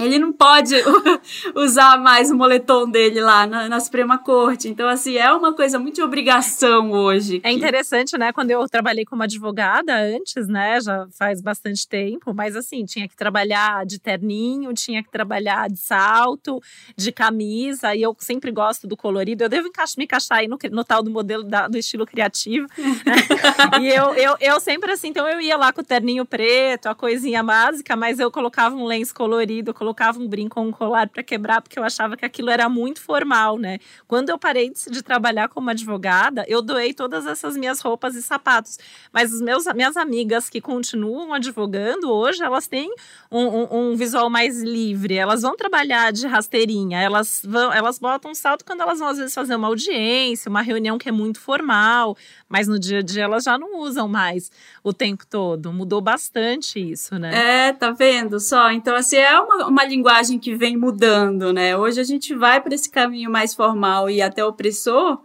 Ele não pode usar mais o moletom dele lá na, na, Suprema Corte. Então, assim, é uma coisa muito de obrigação hoje. É interessante, né? Quando eu trabalhei como advogada antes, né? Já faz bastante tempo, mas assim, tinha que trabalhar de terninho, tinha que trabalhar de salto, de camisa, e eu sempre gosto do colorido. Eu devo me encaixar aí no, no tal do modelo da, do estilo criativo. Né? e eu, eu, eu sempre assim, então eu ia lá com o terninho preto, a coisinha básica, mas eu colocava um lenço colorido, colocava um brinco ou um colar para quebrar, porque eu achava que aquilo era muito formal, né? Quando eu parei de, de, trabalhar como advogada, eu doei todas essas minhas roupas e sapatos. Mas os meus, minhas amigas que continuam advogando hoje, elas têm um, um, um visual mais livre. Elas vão trabalhar de rasteirinha, elas vão, elas botam um salto quando elas vão às vezes fazer uma audiência, uma reunião que é muito formal, mas no dia a dia elas já não usam mais o tempo todo. Mudou bastante isso, né? É, tá vendo só? Então, assim, é uma, uma uma linguagem que vem mudando, né? Hoje a gente vai para esse caminho mais formal e até opressor,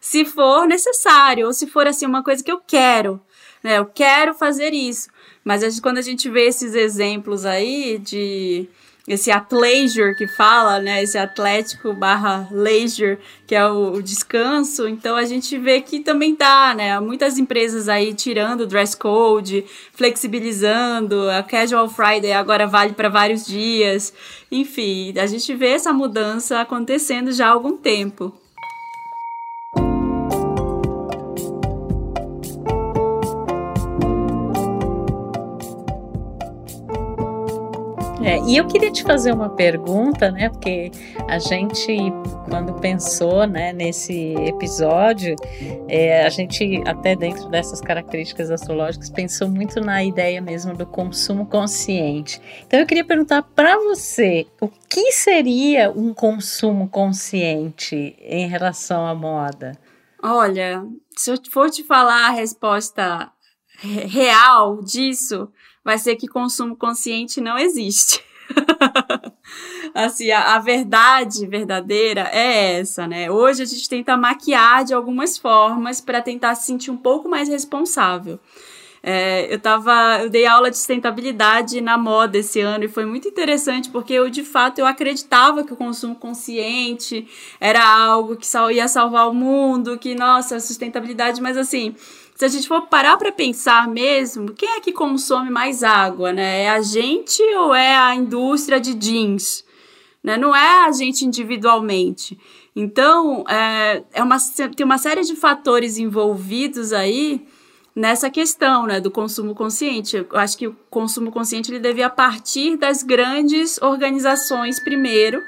se for necessário, ou se for assim uma coisa que eu quero, né? Eu quero fazer isso. Mas a gente, quando a gente vê esses exemplos aí de esse athleisure que fala, né? Esse atlético barra leisure, que é o, o, descanso. Então a gente vê que também tá, né? Muitas empresas aí tirando o dress code, flexibilizando, a casual Friday agora vale para vários dias. Enfim, a gente vê essa mudança acontecendo já há algum tempo. É, e eu queria te fazer uma pergunta, né? Porque a gente, quando pensou né, nesse episódio, é, a gente, até dentro dessas características astrológicas, pensou muito na ideia mesmo do consumo consciente. Então eu queria perguntar para você, o que seria um consumo consciente em relação à moda? Olha, se eu for te falar a resposta real disso, vai ser que consumo consciente não existe. assim, a, a, verdade verdadeira é essa, né? Hoje a gente tenta maquiar de algumas formas para tentar se sentir um pouco mais responsável. É, eu tava, eu dei aula de sustentabilidade na moda esse ano e foi muito interessante porque eu de fato eu acreditava que o consumo consciente era algo que ia salvar o mundo, que nossa, sustentabilidade, mas assim, se a gente for parar para pensar mesmo, quem é que consome mais água, né? É a gente ou é a indústria de jeans? Né? Não é a gente individualmente. Então, é, é uma, tem uma série de fatores envolvidos aí nessa questão né, do consumo consciente. Eu acho que o consumo consciente ele devia partir das grandes organizações primeiro,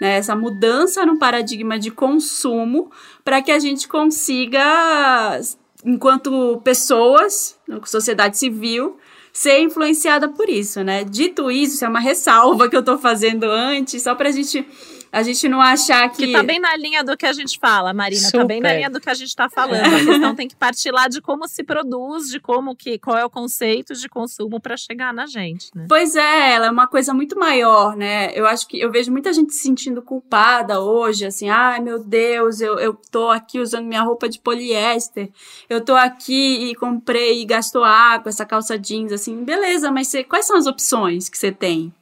né, essa mudança no paradigma de consumo, para que a gente consiga enquanto pessoas, sociedade civil, ser influenciada por isso, né? Dito isso, isso é uma ressalva que eu tô fazendo antes, só pra gente a gente não achar que. Que tá bem na linha do que a gente fala, Marina. Super. Tá bem na linha do que a gente tá falando. A questão tem que partir lá de como se produz, de como que. qual é o conceito de consumo para chegar na gente, né? Pois é, ela é uma coisa muito maior, né? Eu acho que eu vejo muita gente se sentindo culpada hoje, assim, ai meu Deus, eu, eu tô aqui usando minha roupa de poliéster, eu tô aqui e comprei e gastou água, essa calça jeans, assim, beleza, mas você, quais são as opções que você tem?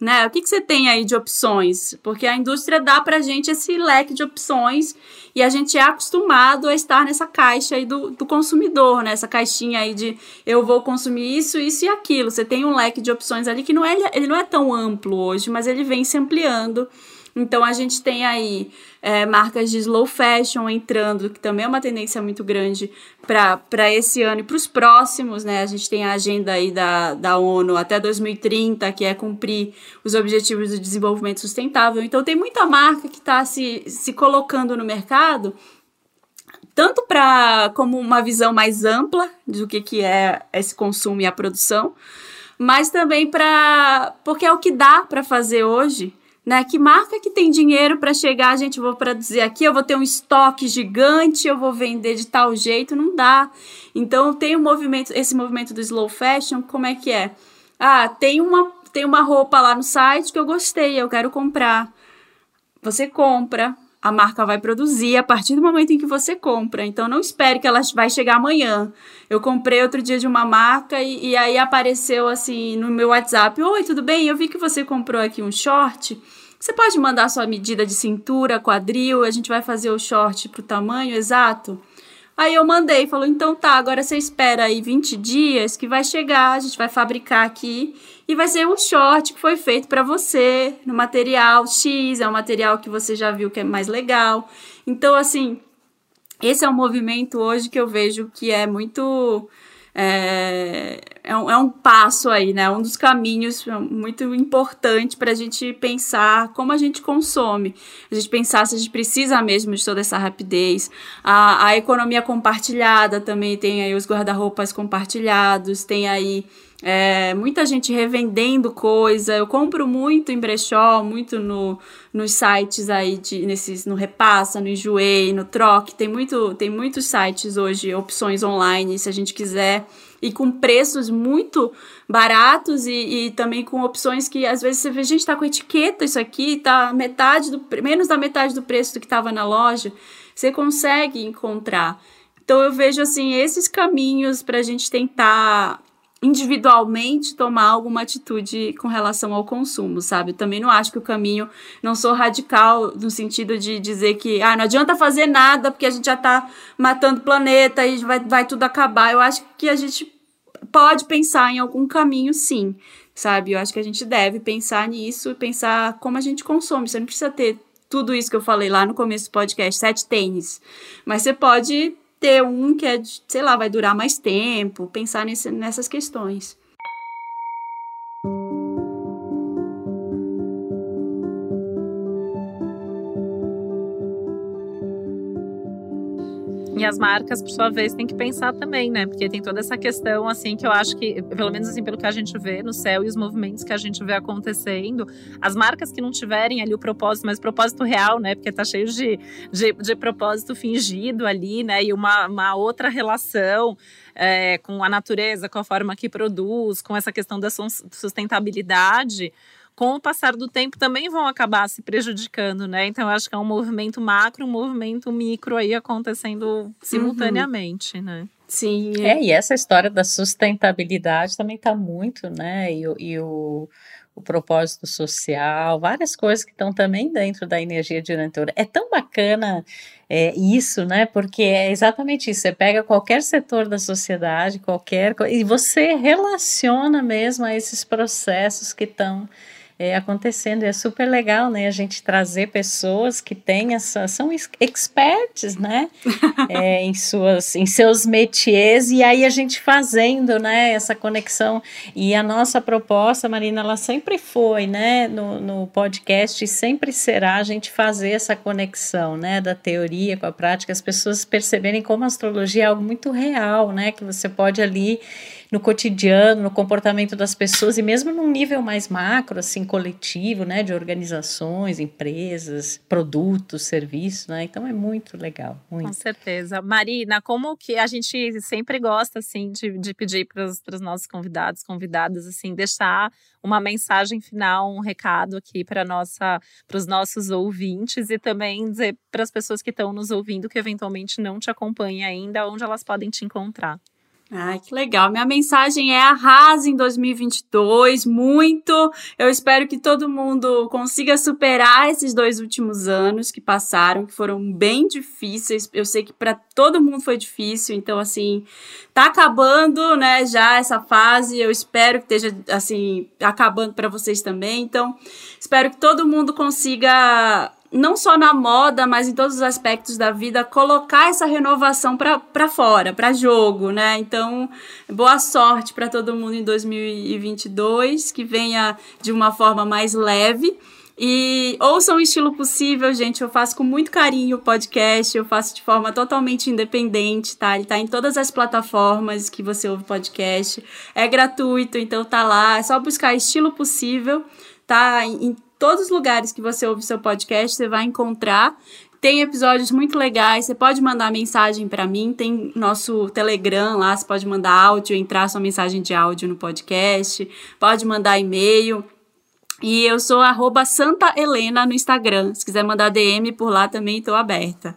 Né? O que, que você tem aí de opções? Porque a indústria dá pra gente esse leque de opções e a gente é acostumado a estar nessa caixa aí do, do consumidor, né? Essa caixinha aí de eu vou consumir isso, isso e aquilo. Você tem um leque de opções ali que não é, ele não é tão amplo hoje, mas ele vem se ampliando então a gente tem aí é, marcas de slow fashion entrando, que também é uma tendência muito grande para esse ano e para os próximos, né? A gente tem a agenda aí da, da ONU até 2030, que é cumprir os objetivos do desenvolvimento sustentável. Então tem muita marca que está se, se colocando no mercado tanto para como uma visão mais ampla do que, que é esse consumo e a produção, mas também para porque é o que dá para fazer hoje. Né? Que marca que tem dinheiro para chegar, gente, vou produzir aqui, eu vou ter um estoque gigante, eu vou vender de tal jeito, não dá. Então tem um movimento, esse movimento do slow fashion, como é que é? Ah, tem uma tem uma roupa lá no site que eu gostei, eu quero comprar. Você compra, a marca vai produzir a partir do momento em que você compra. Então não espere que ela vai chegar amanhã. Eu comprei outro dia de uma marca e, e aí apareceu assim no meu WhatsApp: Oi, tudo bem? Eu vi que você comprou aqui um short. Você pode mandar sua medida de cintura, quadril, a gente vai fazer o short pro tamanho exato? Aí eu mandei, falou: então tá, agora você espera aí 20 dias que vai chegar, a gente vai fabricar aqui e vai ser um short que foi feito para você no material X, é um material que você já viu que é mais legal. Então, assim, esse é um movimento hoje que eu vejo que é muito. É, é, um, é um passo aí, né? Um dos caminhos muito importante para a gente pensar como a gente consome. A gente pensar se a gente precisa mesmo de toda essa rapidez. A, a economia compartilhada também tem aí os guarda-roupas compartilhados, tem aí é, muita gente revendendo coisa. Eu compro muito em brechó, muito no, nos sites aí, de, nesses, no Repassa, no Enjoei, no Troque. Tem, muito, tem muitos sites hoje, opções online, se a gente quiser. E com preços muito baratos e, e também com opções que às vezes você vê, gente, tá com etiqueta isso aqui, tá metade do, menos da metade do preço do que estava na loja. Você consegue encontrar. Então eu vejo assim esses caminhos para a gente tentar individualmente tomar alguma atitude com relação ao consumo, sabe? Eu também não acho que o caminho não sou radical no sentido de dizer que ah, não adianta fazer nada porque a gente já está matando o planeta e vai, vai tudo acabar. Eu acho que a gente pode pensar em algum caminho, sim, sabe? Eu acho que a gente deve pensar nisso e pensar como a gente consome. Você não precisa ter tudo isso que eu falei lá no começo do podcast, sete tênis, mas você pode ter um que é, sei lá, vai durar mais tempo, pensar nesse, nessas questões. E as marcas, por sua vez, têm que pensar também, né? Porque tem toda essa questão, assim, que eu acho que, pelo menos assim, pelo que a gente vê no céu e os movimentos que a gente vê acontecendo, as marcas que não tiverem ali o propósito, mas propósito real, né? Porque tá cheio de, de, de propósito fingido ali, né? E uma, uma outra relação. É, com a natureza, com a forma que produz, com essa questão da sustentabilidade, com o passar do tempo também vão acabar se prejudicando, né? Então eu acho que é um movimento macro, um movimento micro aí acontecendo simultaneamente, uhum. né? Sim. É, e essa história da sustentabilidade também está muito, né? E, e o, o propósito social, várias coisas que estão também dentro da energia diretora. É tão bacana é, isso, né? Porque é exatamente isso. Você pega qualquer setor da sociedade, qualquer e você relaciona mesmo a esses processos que estão é, acontecendo. E é super legal, né? A gente trazer pessoas que têm essa, são experts, né? é, em, suas, em seus métiers, e aí a gente fazendo, né? Essa conexão. E a nossa proposta, Marina, ela sempre foi, né? No, no podcast, e sempre será a gente fazer essa conexão, né? Da teoria com a prática, as pessoas perceberem como a astrologia é algo muito real, né? Que você pode ali no cotidiano, no comportamento das pessoas e mesmo num nível mais macro, assim, coletivo, né, de organizações, empresas, produtos, serviços, né? Então é muito legal, muito. Com certeza. Marina, como que a gente sempre gosta, assim, de, de pedir para os nossos convidados, convidadas, assim, deixar uma mensagem final, um recado aqui para nossa, para os nossos ouvintes e também dizer para as pessoas que estão nos ouvindo que eventualmente não te acompanham ainda, onde elas podem te encontrar. Ai, que legal. Minha mensagem é arrasa em 2022, muito. Eu espero que todo mundo consiga superar esses dois últimos anos que passaram, que foram bem difíceis. Eu sei que para todo mundo foi difícil, então assim, tá acabando, né, já essa fase. Eu espero que esteja assim acabando para vocês também. Então, espero que todo mundo consiga não só na moda, mas em todos os aspectos da vida, colocar essa renovação para fora, para jogo, né? Então, boa sorte para todo mundo em 2022, que venha de uma forma mais leve E ouçam o estilo possível, gente. Eu faço com muito carinho o podcast, eu faço de forma totalmente independente, tá? Ele tá em todas as plataformas que você ouve podcast. É gratuito, então tá lá. É só buscar estilo possível, tá? Em todos os lugares que você ouve seu podcast, você vai encontrar. Tem episódios muito legais. Você pode mandar mensagem para mim. Tem nosso Telegram lá. Você pode mandar áudio, entrar sua mensagem de áudio no podcast. Pode mandar e-mail. E eu sou arroba Santa Helena no Instagram. Se quiser mandar DM por lá também, estou aberta.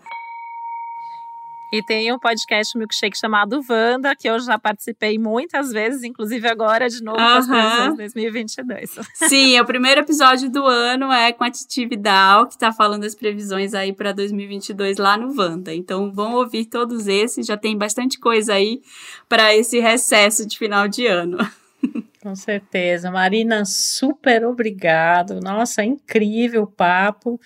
E tem um podcast milkshake chamado Vanda, que eu já participei muitas vezes, inclusive agora de novo uhum. para as 2022. Sim, o primeiro episódio do ano é com a Titi Vidal, que está falando das previsões aí para 2022 lá no Vanda. Então vão ouvir todos esses, já tem bastante coisa aí para esse recesso de final de ano. Com certeza. Marina, super obrigado. Nossa, incrível o papo.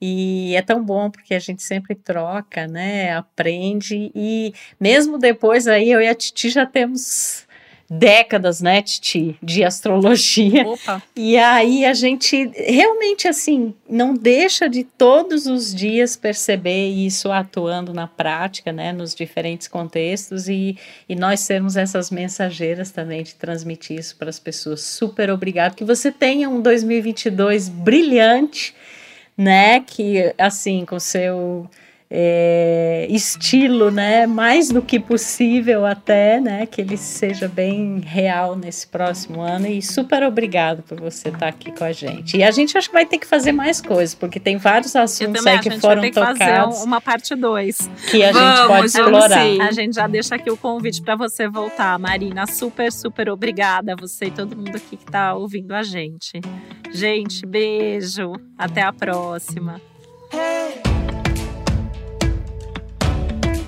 E é tão bom porque a gente sempre troca, né? Aprende e mesmo depois aí eu e a Titi já temos décadas, né, Titi, de astrologia. Opa. E aí a gente realmente assim não deixa de todos os dias perceber isso atuando na prática, né, nos diferentes contextos e, e nós sermos essas mensageiras também de transmitir isso para as pessoas. Super obrigado. Que você tenha um 2022 brilhante, né, que assim com seu é, estilo, né, mais do que possível até, né, que ele seja bem real nesse próximo ano e super obrigado por você estar aqui com a gente. E a gente acho que vai ter que fazer mais coisas, porque tem vários assuntos aí que foram vai ter tocados. Que fazer uma parte 2. Que a vamos, gente pode explorar. A gente já deixa aqui o convite para você voltar, Marina. Super, super obrigada a você e todo mundo aqui que está ouvindo a gente. Gente, beijo. Até a próxima.